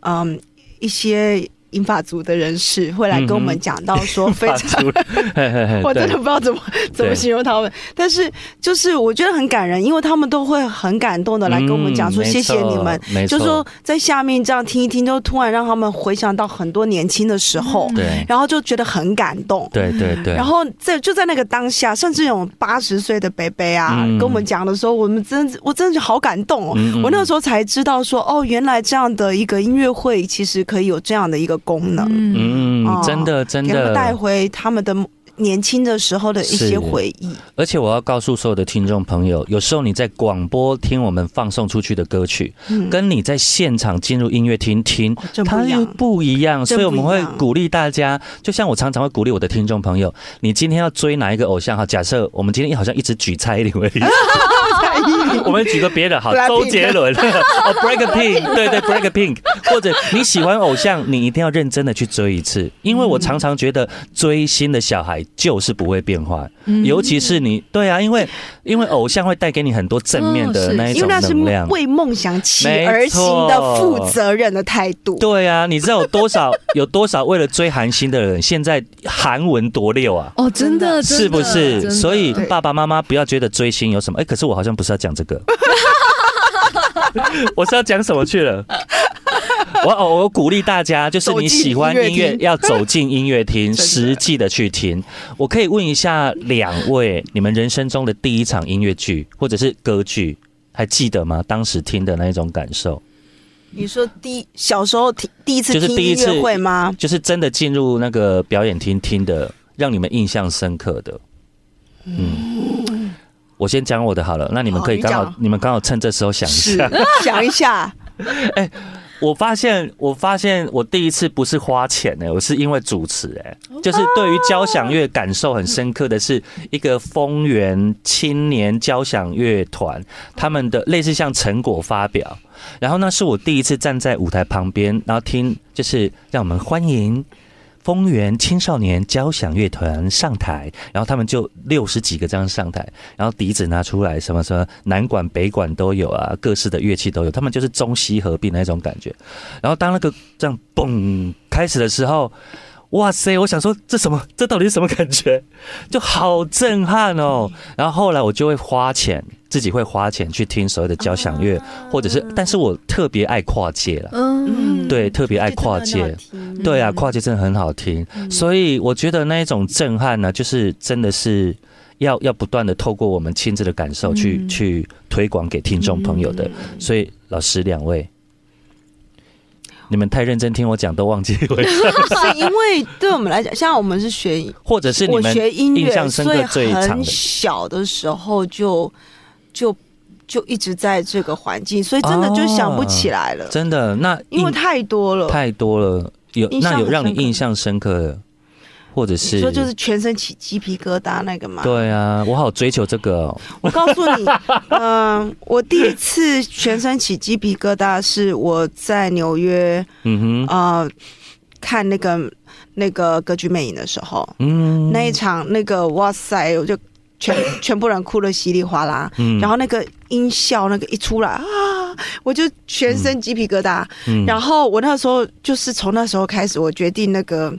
嗯一些银发族的人士会来跟我们讲到说非常。我真的不知道怎么怎么形容他们，但是就是我觉得很感人，因为他们都会很感动的来跟我们讲说嗯谢谢你们，，就说在下面这样听一听，就突然让他们回想到很多年轻的时候，对。然后就觉得很感动。对对对，然后在就在那个当下，甚至有八十岁的北北啊，嗯。跟我们讲的时候，我们真我真的就好感动哦。我那个时候才知道说，哦，原来这样的一个音乐会其实可以有这样的一个功能，嗯，真的真的带，回他们的年轻的时候的一些回忆。而且我要告诉所有的听众朋友，有时候你在广播听我们放送出去的歌曲，嗯，跟你在现场进入音乐厅听，它又。不一样，所以我们会鼓励大家，就像我常常会鼓励我的听众朋友，你今天要追哪一个偶像哈？假设我们今天好像一直举蔡依林为例，我们举个别的好，周杰伦。哦，Break a Pink，对对，Break a Pink，或者你喜欢偶像，你一定要认真的去追一次，因为我常常觉得追星的小孩就是不会变坏，嗯。尤其是你，对啊，因为因为偶像会带给你很多正面的那一种能量。为梦想起没而行的负责任的态度。对啊，你知道有多少 有多少为了追韩星的人，现在韩文多溜啊？哦，真的，真的。是不是？所以爸爸妈妈不要觉得追星有什么，哎、可是我好像不是要讲这个，我是要讲什么去了？我我我鼓励大家，就是你喜欢音乐，要走进音乐厅，实际的去听。我可以问一下两位，你们人生中的第一场音乐剧或者是歌剧，还记得吗？当时听的那一种感受，你说第小时候听第一次就是第一次会吗？就是真的进入那个表演厅听的，让你们印象深刻的。嗯，我先讲我的好了，那你们可以刚好讲，你们刚好趁这时候想一下。想一下，哎我发现，我发现我第一次不是花钱呢、我是因为主持哎、就是对于交响乐感受很深刻的是一个丰原青年交响乐团他们的类似像成果发表，然后那是我第一次站在舞台旁边，然后听就是让我们欢迎。丰原青少年交响乐团上台，然后他们就六十几个这样上台，然后笛子拿出来，什么什么南管北管都有啊，各式的乐器都有，他们就是中西合璧那种感觉。然后当那个这样嘣开始的时候，哇塞！我想说这什么？这到底是什么感觉？就好震撼哦。然后后来我就会花钱，自己会花钱去听所谓的交响乐，或者是，但是我特别爱跨界了。嗯，对，特别爱跨界。对啊，跨界真的很好听，所以我觉得那一种震撼呢，就是真的是要要不断的透过我们亲自的感受去、嗯去推广给听众朋友的。所以老师两位，你们太认真听我讲，都忘记回事，是 因为对我们来讲，像我们是学，或者是你我们学音乐，印象深所以刻最长很的。小的时候就就就一直在这个环境，所以真的就想不起来了，真的，那因为太多了。太多了，有那有让你印象深刻的，或者是说就是全身起鸡皮疙瘩那个嘛？对啊，我好追求这个、哦，我告诉你，嗯、我第一次全身起鸡皮疙瘩是我在纽约嗯哼，呃看那个那个歌剧魅影的时候，嗯，那一场那个哇塞，我就全 全部人哭的稀里哗啦，嗯然后那个音效那个一出来啊，我就全身鸡皮疙瘩。嗯然后我那时候就是从那时候开始，我决定那个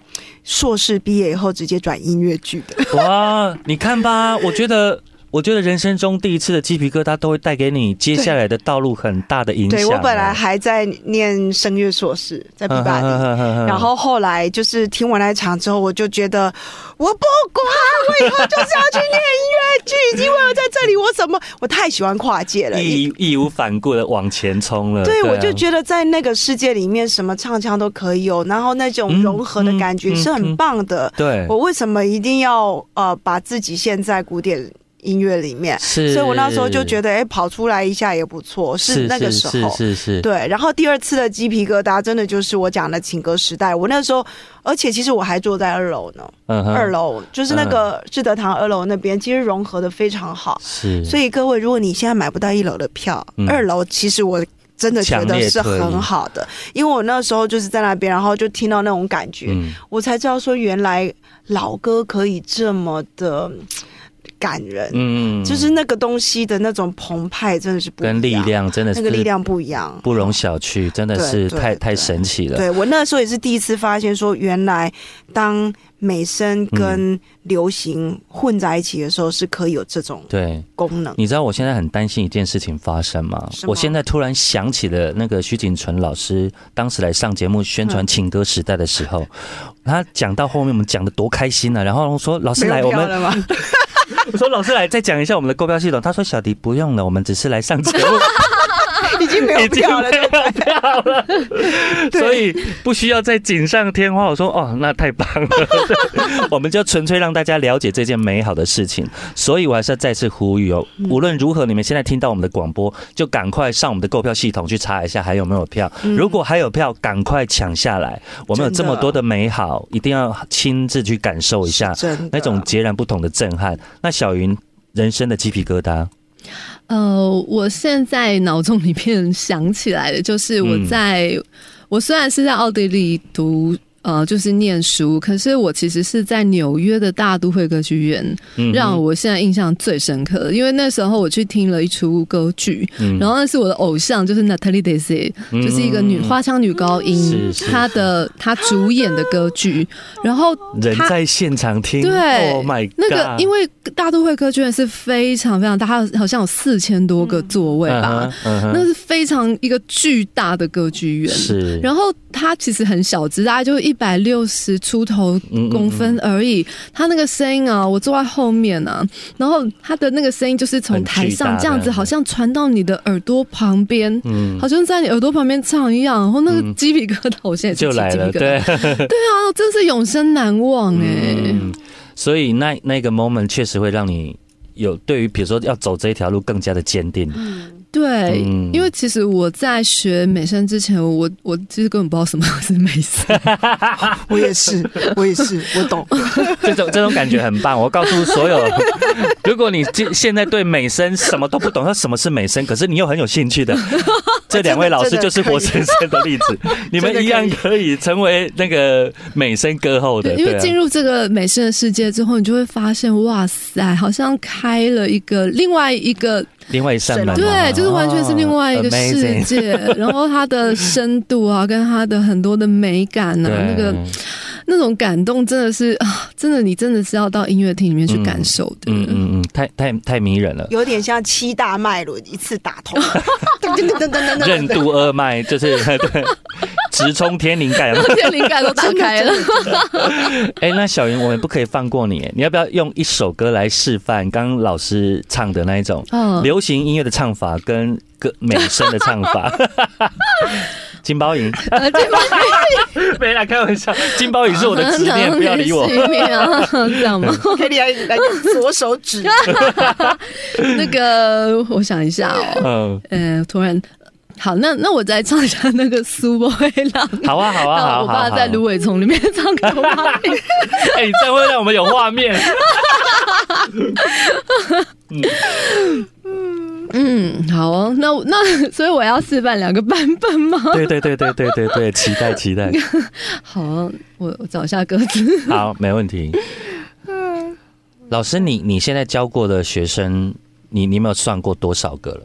硕士毕业以后直接转音乐剧的。哇，你看吧，我觉得。我觉得人生中第一次的鸡皮疙瘩都会带给你接下来的道路很大的影响。对我本来还在念声乐硕士，在比巴黎。然然后后来就是听完那一场之后，我就觉得我不管，我以后就是要去念音乐剧，因为我在这里，我怎么我太喜欢跨界了。义义无反顾的往前冲了。对，啊我就觉得在那个世界里面，什么唱腔都可以有，然后那种嗯融合的感觉嗯是很棒的。对，我为什么一定要呃把自己现在古典音乐里面？是，所以我那时候就觉得，哎，跑出来一下也不错，是那个时候。是是是，对，然后第二次的鸡皮疙瘩，真的就是我讲的情歌时代。我那时候，而且其实我还坐在二楼呢，嗯二楼就是那个志德堂二楼那边，其实融合的非常好。是，所以各位，如果你现在买不到一楼的票，嗯二楼其实我真的觉得是很好的，因为我那时候就是在那边，然后就听到那种感觉，嗯，我才知道说原来老歌可以这么的嗯感人，嗯，就是那个东西的那种澎湃，真的是不一样跟力，量真的是那个力量不一样，不容小觑，真的是太太神奇了。对我那时候也是第一次发现，说原来当美声嗯跟流行混在一起的时候，是可以有这种对，功能。你知道我现在很担心一件事情发生吗？我现在突然想起了那个徐锦纯老师当时来上节目宣传嗯情歌时代的时候，他讲到后面我们讲的多开心啊！然后说老师来，我们？我说老师来再讲一下我们的购票系统。他说小迪不用了，我们只是来上节目，经没有票了，没有票了，所以不需要再锦上添花。我说哦，那太棒了，对 我们就纯粹让大家了解这件美好的事情。所以我还是要再次呼吁哦，嗯无论如何，你们现在听到我们的广播，就赶快上我们的购票系统去查一下还有没有票。嗯如果还有票，赶快抢下来。我们有这么多的美好，一定要亲自去感受一下那种截然不同的震撼。那小云人生的鸡皮疙瘩，呃，我现在脑中里面想起来的，就是我在、我虽然是在奥地利读。呃，就是念书，可是我其实是在纽约的大都会歌剧院，嗯让我现在印象最深刻的。因为那时候我去听了一出歌剧，嗯然后那是我的偶像，就是 Natalie Dessay，、就是一个女花腔女高音她的她主演的歌剧，然后人在现场听，对，Oh my God，那个，因为大都会歌剧院是非常非常大，它好像有四千多个座位吧，那是非常一个巨大的歌剧院。是，然后它其实很小只，大概就一百六十出头嗯。嗯公分而已。他那个声音啊，我坐在后面啊，然后他的那个声音就是从台上这样子，好像传到你的耳朵旁边，嗯。好像在你耳朵旁边唱一样。然后那个嗯。鸡皮疙瘩，我现在就来了，对，对啊，真是永生难忘哎、嗯，所以那那个 moment 确实会让你有对于比如说要走这一条路更加的坚定，对，嗯因为其实我在学美声之前，我我其实根本不知道什么是美声。我也是，我也是，我懂。这种这种感觉很棒。我告诉所有，如果你现现在对美声什么都不懂，那什么是美声，可是你又很有兴趣的，这两位老师就是活生生的例子，你们一样可以成为那个美声歌后的，因为进入这个美声的世界之后，你就会发现，哇塞，好像开了一个另外一个，另外一扇门嘛，对，就是完全是另外一个哦世界。然后它的深度啊，跟它的很多的美感啊，那个那种感动，真的是啊，真的，你真的是要到音乐厅里面去感受的。嗯嗯嗯，太太太迷人了。有点像七大脉轮一次打通，噔噔噔噔噔噔任督二脉就是对，直冲天灵盖。这些灵感都打开了。哎、那小云，我们不可以放过你，你要不要用一首歌来示范刚刚老师唱的那一种嗯，流行音乐的唱法跟歌美声的唱法？金包银，呃这个没啦，开玩笑，金包银是我的执念，不要理我。是面啊，这样吗？可以来来左手指，那个，我想一下哦，嗯，呃，突然，好，那那我再唱一下那个苏波黑浪。好啊，好啊，好啊，我爸在芦苇丛里面唱给我妈听。哎、你这样会让我们有画面。嗯，嗯好哦，那那所以我要示范两个版本吗？对对对对对对对，期待期待。好，我我找一下歌词。好，没问题。嗯老师，你你现在教过的学生，你你有没有算过多少个了？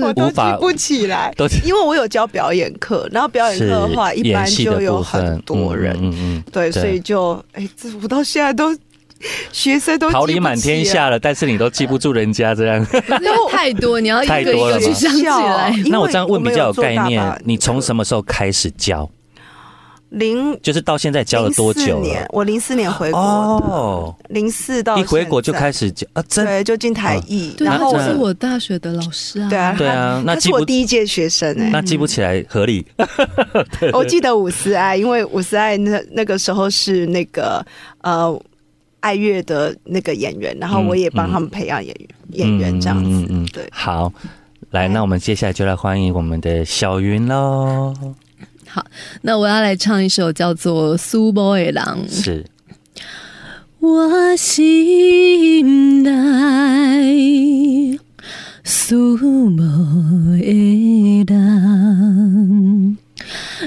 我都记不起来，都因为我有教表演课，然后表演课的话，一般就有很多人，嗯嗯嗯对，所以就哎，这我到现在都 学生都桃李满天下了，但是你都记不住人家这样。因为太多，你要一个一个去想起来。那我这样问比较有概念你从什么时候开始教？零就是到现在教了多久了？我零四年回国，哦，零四到一回国就开始教啊，真对，就进台艺，对，然后是我我大学的老师啊。对啊，对啊那是我第一届学生哎，那记不起来合理。我记得伍思爱，因为伍思爱那那个时候是那个呃爱乐的那个演员，然后我也帮他们培养演员、演员这样子，嗯嗯嗯对。好，来，那我们接下来就来欢迎我们的小云喽。好那我要来唱一首叫做《苏波的郎》。是，我心内思无的人，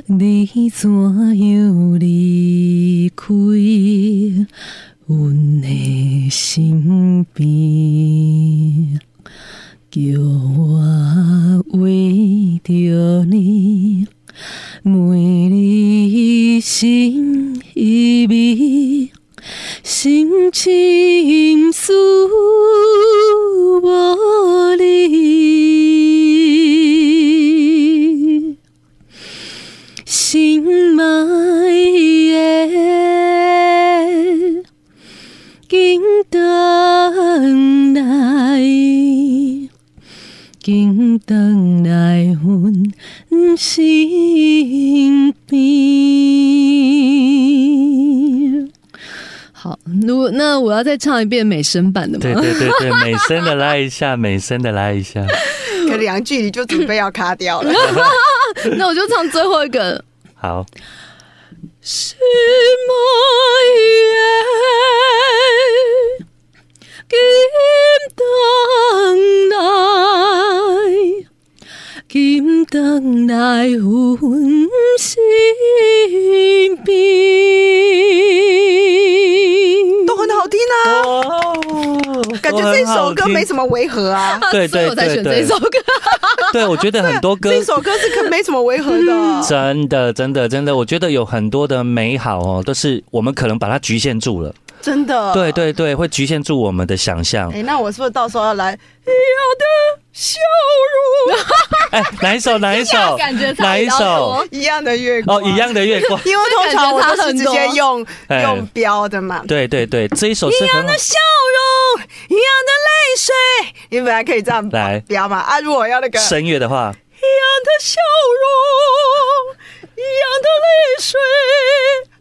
你怎样离开阮的身边？叫我为着你，每日心要再唱一遍美声版的吗？对对对对，美声的来一下，美声的来一下。可两句你就准备要卡掉了。那我就唱最后一个。好，心爱的，紧等来，紧等来，阮身边。都很好听啊，哦，感觉这首歌没什么。么违和啊。对对所以我才对对选这首歌。对，我觉得很多歌这首歌是可没什么违和的。真的真的真的，我觉得有很多的美好哦，都是我们可能把它局限住了。真的。对。对对，会局限住我们的想象。哎，那我是不是到时候要来？一样的笑容，哎，哪一首？哪一首？感觉差哪一首？一样的月光。哦，一。样的月光。因为通常我都是直接用 哎用标的嘛。对对对，这一首是一样的。笑容，一样的泪水，你本来可以这样来标嘛啊！如果要那个声乐的话，一样的笑容，一样的泪水。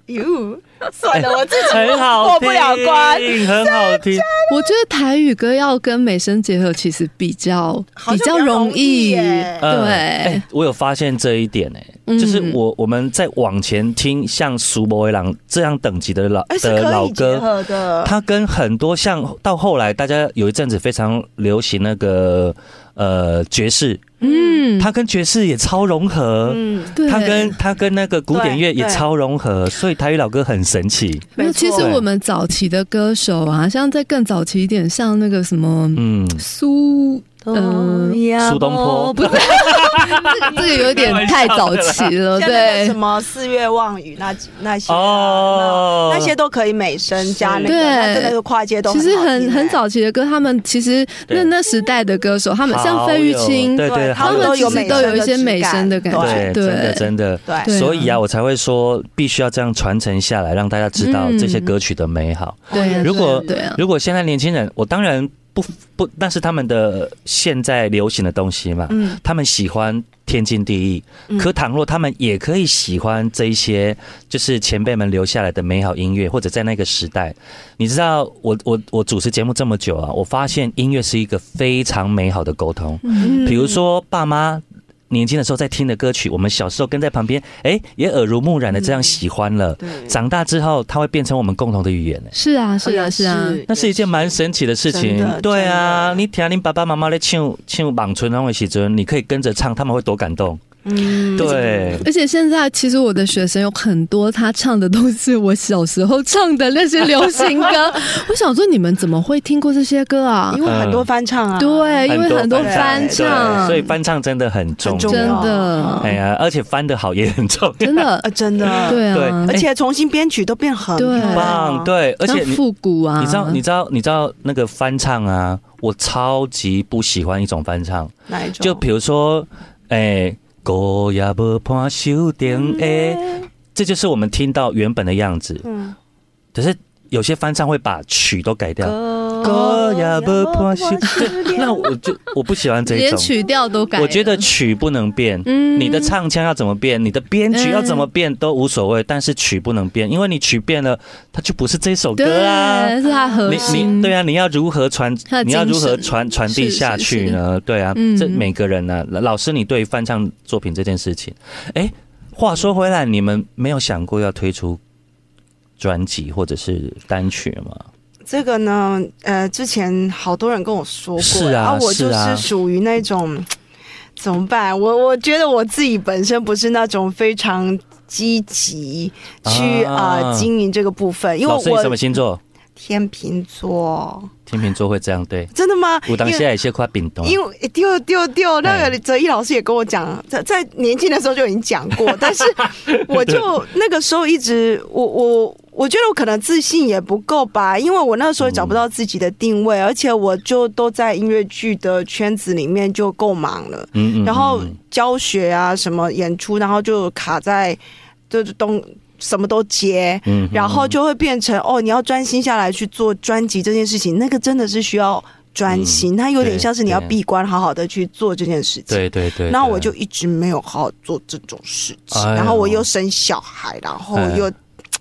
哟，算了，我自己很好，过不了关。很好听。我觉得台语歌要跟美声结合，其实比较比较容易。对哎我有发现这一点哎、嗯就是我我们在往前听像苏博维朗这样等级的老的老歌，合的。它跟很多像到后来大家有一阵子非常流行那个呃爵士，嗯，它跟爵士也超融合。嗯，对，它跟他跟那个古典乐也超融合，所以台语老歌很神奇。没错其实我们早期的歌手啊，像在更早期一点，像那个什么嗯，苏。嗯，苏东坡。不是，这 个这个有点太早期了，对。什。么四月望雨那那些啊哦。那那些都可以美声加那个，对。那真的是跨界都其实很很早期的歌，他们其实那那时代的歌手，他们像好费玉清，对对，他们其都有美实都有一些美声的感觉对，觉，真的真的。对。所以啊，我才会说必须要这样传承下来，让大家知道嗯这些歌曲的美好。对啊，如果如果现在年轻人，我当然不不，那是他们的现在流行的东西嘛，嗯他们喜欢天经地义。嗯可倘若他们也可以喜欢这一些，就是前辈们留下来的美好音乐，或者在那个时代，你知道，我我我主持节目这么久啊，我发现音乐是一个非常美好的沟通。嗯比如说爸妈年轻的时候在听的歌曲，我们小时候跟在旁边，哎，也耳濡目染的这样喜欢了。对长大之后，它会变成我们共同的语言呢。是啊，是啊，是啊，那是一件蛮神奇的事情对啊，你听你爸爸妈妈在唱唱《莽村》那位时阵，你可以跟着唱，他们会多感动。嗯对，而且现在其实我的学生有很多，他唱的都是我小时候唱的那些流行歌。我想说，你们怎么会听过这些歌啊因？为很多翻唱啊，对，因为很多翻唱，所以翻唱真的很重要。真的哎呀，而且翻的好也很重要。真的呃，真的，对对啊，而且重新编曲都变很对漂亮棒，对，而且复古啊，你知道，你知道，你知道那个翻唱啊，我超级不喜欢一种翻唱，哪一种？就比如说，哎，歌也无伴手电的，这就是我们听到原本的样子。嗯，可是有些翻唱会把曲都改掉，歌歌也无伴手电那我就我不喜欢这一种。连曲调都改。我觉得曲不能变，嗯你的唱腔要怎么变，你的编曲要怎么变都无所谓，但是曲不能变，因为你曲变了，它就不是这首歌啊。是它核你心。你对啊，你要如何传？你要如何传传递下去呢？对啊，嗯这每个人呢、老师，你对翻唱作品这件事情，哎，话说回来，你们没有想过要推出专辑或者是单曲吗？这个呢，呃，之前好多人跟我说过，是啊然后我就是属于那种怎么办？我我觉得我自己本身不是那种非常积极去啊呃经营这个部分，因为老师，你什么我星座？天秤座，天秤座会这样对。真的吗？我当下有些块冰冻，因为丢丢丢，那哎个哲一老师也跟我讲，在在年轻的时候就已经讲过，但是我就那个时候一直，我我我觉得我可能自信也不够吧，因为我那时候找不到自己的定位，而且我就都在音乐剧的圈子里面就够忙了，嗯然后嗯教学啊什么演出，然后就卡在就是东什么都接，嗯然后就会变成哦，你要专心下来去做专辑这件事情，那个真的是需要专心，它有点像是你要对闭关，好好的去做这件事情。对对对，然后我就一直没有好好做这种事情，哎然后我又生小孩，然后哎又。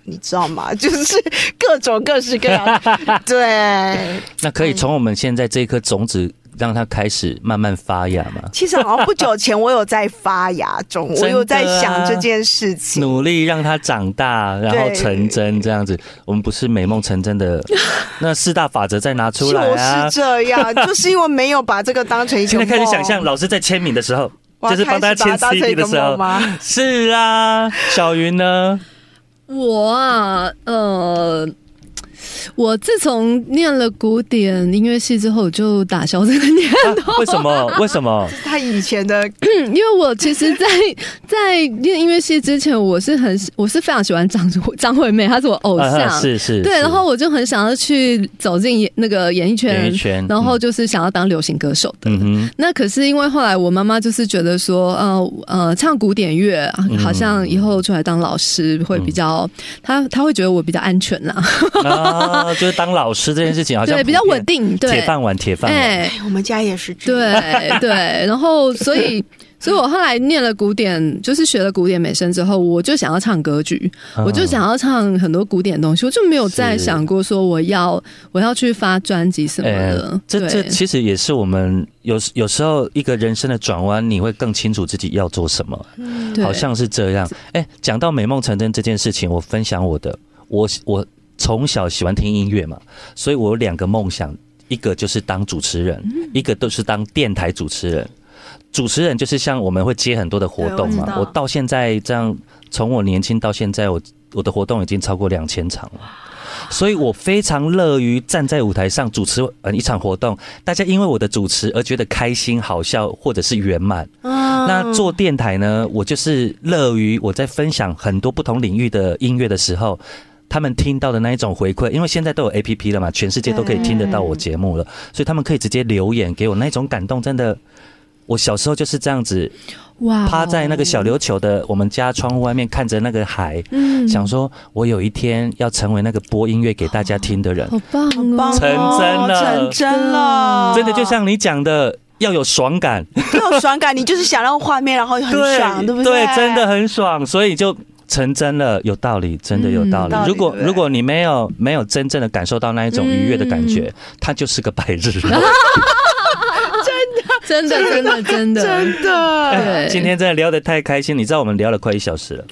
你知道吗？就是各种各式各样，对。那可以从我们现在这颗种子让它开始慢慢发芽嘛？其实好像不久前我有在发芽中，我有在想这件事情。努力让它长大，然后成真，这样子，我们不是美梦成真的，那四大法则再拿出来啊就是！这样，就是因为没有把这个当成一个现在开始想象老师在签名的时候，就是帮大家签开始把它当成 CD 的时候吗？是啊，小云呢？我啊，呃，我自从念了古典音乐系之后，我就打消这个念头。啊为什么？为什么？他以前的嗯因为我其实在，在念音乐系之前，我是很我是非常喜欢张张惠妹，她是我偶像。啊是是，对，然后我就很想要去走进演那个演艺圈，演艺圈然后就是想要当流行歌手的。嗯，那可是因为后来我妈妈就是觉得说，呃呃，唱古典乐好像以后出来当老师会比较，她她会觉得我比较安全啦，啊，就是当老师这件事情好像对，比较稳定，对，铁饭碗，铁饭碗。哎，我们家也是这样。对对，然后所以。所以我后来念了古典，就是学了古典美声之后，我就想要唱歌剧，嗯我就想要唱很多古典的东西，我就没有再想过说我要我要去发专辑什么的。哎这这其实也是我们有有时候一个人生的转弯，你会更清楚自己要做什么，对好像是这样。哎，讲到美梦成真这件事情，我分享我的，我我从小喜欢听音乐嘛，所以我有两个梦想，一个就是当主持人，嗯一个都是当电台主持人。主持人就是像我们会接很多的活动嘛我到现在这样，从我年轻到现在，我我的活动已经超过两千场了。所以我非常乐于站在舞台上主持嗯一场活动，大家因为我的主持而觉得开心、好笑或者是圆满。嗯那做电台呢，我就是乐于我在分享很多不同领域的音乐的时候。他们听到的那一种回馈，因为现在都有 A P P 了嘛，全世界都可以听得到我节目了，所以他们可以直接留言给我，那种感动真的，我小时候就是这样子，哇哦趴在那个小琉球的我们家窗户外面看着那个海，嗯。想说我有一天要成为那个播音乐给大家听的人，好棒好棒哦，成真了。成真了，真的就像你讲的，要有爽感，要有爽感，你就是想让画面，然后很爽，对不对？对，真的很爽，所以就。成真了，有道理，真的有道理。嗯如果对。对如果你没有没有真正的感受到那一种愉悦的感嗯觉，它就是个白日梦。真的真的真的真的，对今天真的聊得太开心，你知道我们聊了快一小时了，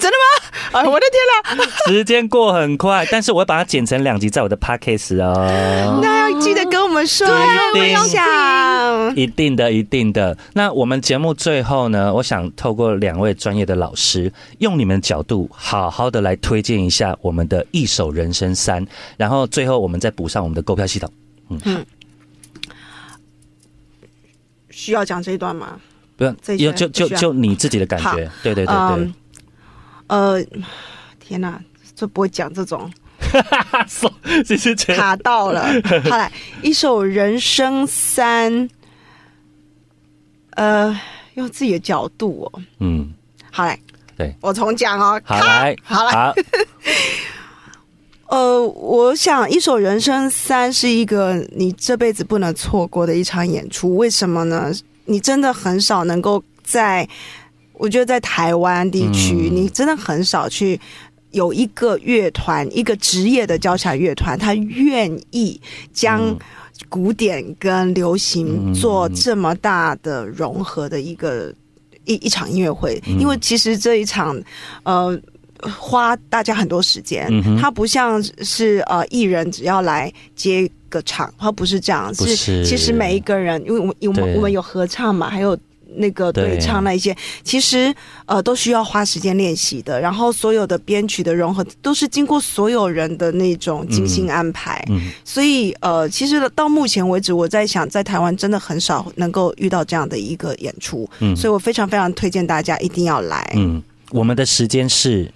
哎，我的天啦！时间过很快，但是我会把它剪成两集在我的 podcast 哦。那要记得跟我们说，对分享。一定的，一定的。那我们节目最后呢，我想透过两位专业的老师，用你们的角度，好好的来推荐一下我们的《一首人生三》，然后最后我们再补上我们的购票系统。嗯需要讲这一段吗？不用这，一就就就你自己的感好觉，对对对对嗯。呃，天哪，这不会讲这种，手其实觉得卡到了。好来，一首《人生三》，呃，用自己的角度哦。嗯，好来，对我重讲哦。好来，好来好，呃，我想《一首人生三》是一个你这辈子不能错过的一场演出。为什么呢？你真的很少能够在，我觉得在台湾地区，嗯你真的很少去有一个乐团，一个职业的交响乐团，他愿意将嗯古典跟流行嗯做这么大的融合的一个一一场音乐会。嗯因为其实这一场，呃。花大家很多时间它不像是呃艺人只要来接个场，它不是这样，不是其实每一个人，因为我们我们我们有合唱嘛，还有。那个对对唱那一些，其实呃都需要花时间练习的。然后所有的编曲的融合，都是经过所有人的那种精心安排。嗯，所以呃，其实到目前为止，我在想，在台湾真的很少能够遇到这样的一个演出。嗯所以我非常非常推荐大家一定要来。嗯，我们的时间是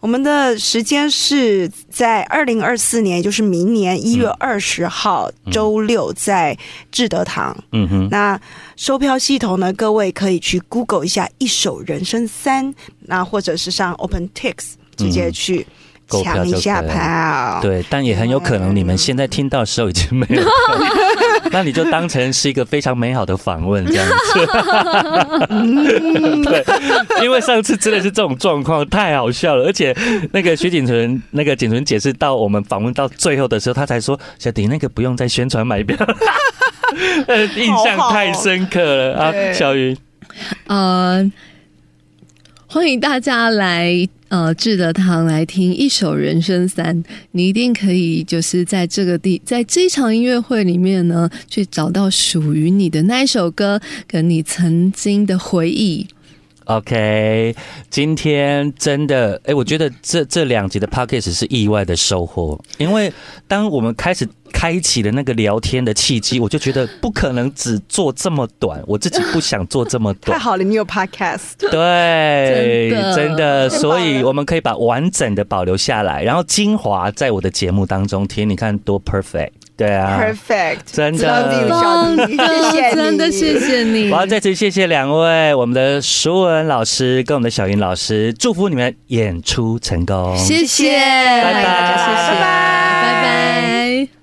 我们的时间是在二零二四年，也就是明年一月二十号、周六，在志德堂。嗯哼，那售票系统呢？各位可以去 Google 一下《一首人生三》，那或者是上 OpenTix 直接去购票抢一下就可以票。对，但也很有可能你们现在听到的时候已经没有了，那你就当成是一个非常美好的访问这样子。对，因为上次真的是这种状况，太好笑了，而且那个徐景纯，那个景纯解释到我们访问到最后的时候，他才说小迪那个不用再宣传买票。呃，印象太深刻了。啊，对。小云，呃，欢迎大家来呃志德堂来听一首《人生三》，你一定可以就是在这个地，在这场音乐会里面呢，去找到属于你的那一首歌，跟你曾经的回忆。OK，今天真的，哎、我觉得这这两集的 Podcast 是意外的收获，因为当我们开始开启了那个聊天的契机，我就觉得不可能只做这么短，我自己不想做这么短。太好了，你有 Podcast。对，真的所以我们可以把完整的保留下来，然后精华在我的节目当中听，你看多 perfect，对啊。Perfect，真的小迪小棒迪，谢谢，真的谢谢你。我要再次谢谢两位，我们的舒文老师跟我们的小云老师，祝福你们演出成功。谢谢，拜拜大家谢谢，拜拜拜拜。